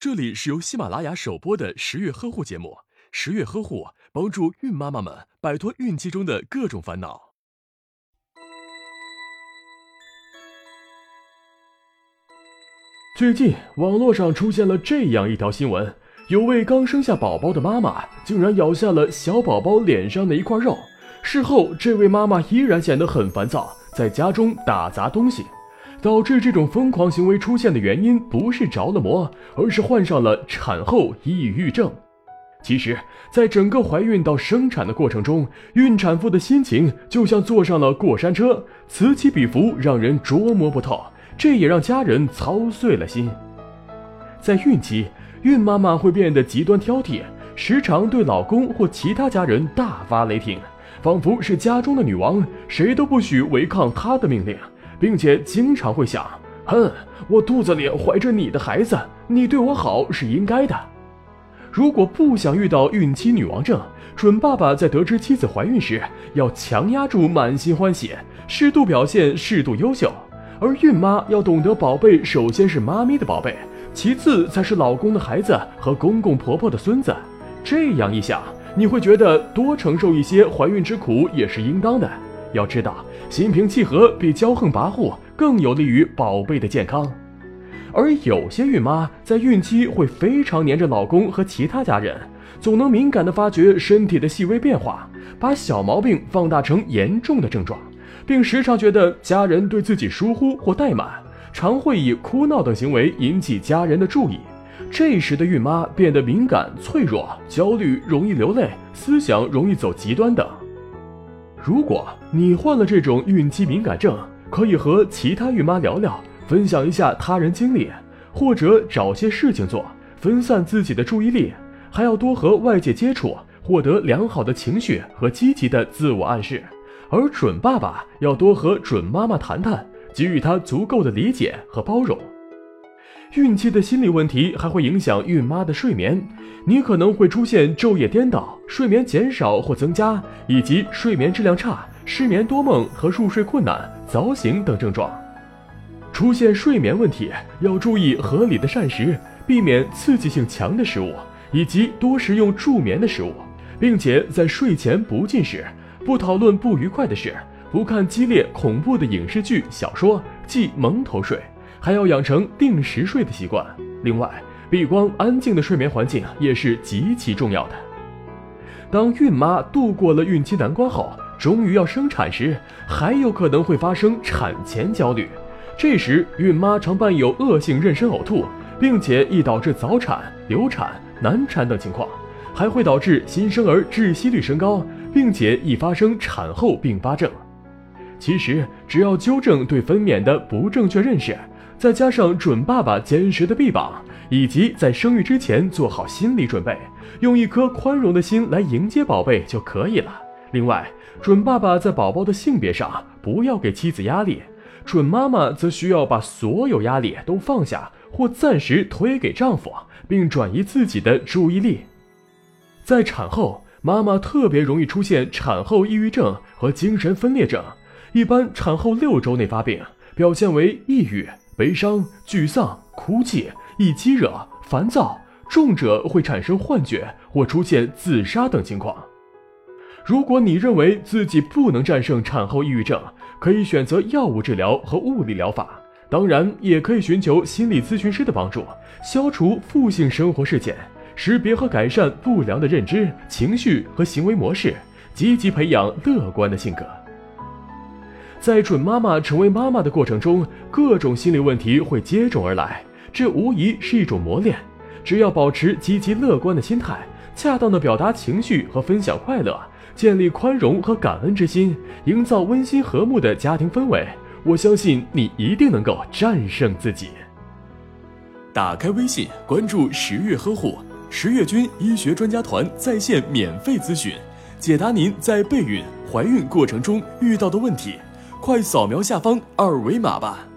这里是由喜马拉雅首播的十月呵护节目，十月呵护帮助孕妈妈们摆脱孕期中的各种烦恼。最近网络上出现了这样一条新闻：有位刚生下宝宝的妈妈竟然咬下了小宝宝脸上的一块肉。事后，这位妈妈依然显得很烦躁，在家中打砸东西。导致这种疯狂行为出现的原因不是着了魔，而是患上了产后抑郁症。其实，在整个怀孕到生产的过程中，孕产妇的心情就像坐上了过山车，此起彼伏，让人捉摸不透。这也让家人操碎了心。在孕期，孕妈妈会变得极端挑剔，时常对老公或其他家人大发雷霆，仿佛是家中的女王，谁都不许违抗她的命令。并且经常会想，哼，我肚子里怀着你的孩子，你对我好是应该的。如果不想遇到孕期女王症，准爸爸在得知妻子怀孕时，要强压住满心欢喜，适度表现，适度优秀。而孕妈要懂得，宝贝首先是妈咪的宝贝，其次才是老公的孩子和公公婆婆的孙子。这样一想，你会觉得多承受一些怀孕之苦也是应当的。要知道，心平气和比骄横跋扈更有利于宝贝的健康。而有些孕妈在孕期会非常黏着老公和其他家人，总能敏感地发觉身体的细微变化，把小毛病放大成严重的症状，并时常觉得家人对自己疏忽或怠慢，常会以哭闹等行为引起家人的注意。这时的孕妈变得敏感、脆弱、焦虑、容易流泪、思想容易走极端等。如果你患了这种孕期敏感症，可以和其他孕妈聊聊，分享一下他人经历，或者找些事情做，分散自己的注意力。还要多和外界接触，获得良好的情绪和积极的自我暗示。而准爸爸要多和准妈妈谈谈，给予她足够的理解和包容。孕期的心理问题还会影响孕妈的睡眠，你可能会出现昼夜颠倒、睡眠减少或增加，以及睡眠质量差、失眠多梦和入睡困难、早醒等症状。出现睡眠问题要注意合理的膳食，避免刺激性强的食物，以及多食用助眠的食物，并且在睡前不进食，不讨论不愉快的事，不看激烈恐怖的影视剧、小说，即蒙头睡。还要养成定时睡的习惯。另外，避光安静的睡眠环境也是极其重要的。当孕妈度过了孕期难关后，终于要生产时，还有可能会发生产前焦虑。这时，孕妈常伴有恶性妊娠呕吐，并且易导致早产、流产、难产等情况，还会导致新生儿窒息率升高，并且易发生产后并发症。其实，只要纠正对分娩的不正确认识。再加上准爸爸坚实的臂膀，以及在生育之前做好心理准备，用一颗宽容的心来迎接宝贝就可以了。另外，准爸爸在宝宝的性别上不要给妻子压力，准妈妈则需要把所有压力都放下或暂时推给丈夫，并转移自己的注意力。在产后，妈妈特别容易出现产后抑郁症和精神分裂症，一般产后六周内发病，表现为抑郁。悲伤、沮丧、哭泣、易激惹、烦躁，重者会产生幻觉或出现自杀等情况。如果你认为自己不能战胜产后抑郁症，可以选择药物治疗和物理疗法，当然也可以寻求心理咨询师的帮助，消除负性生活事件，识别和改善不良的认知、情绪和行为模式，积极培养乐观的性格。在准妈妈成为妈妈的过程中，各种心理问题会接踵而来，这无疑是一种磨练。只要保持积极乐观的心态，恰当的表达情绪和分享快乐，建立宽容和感恩之心，营造温馨和睦的家庭氛围，我相信你一定能够战胜自己。打开微信，关注十月呵护十月军医学专家团在线免费咨询，解答您在备孕、怀孕过程中遇到的问题。快扫描下方二维码吧。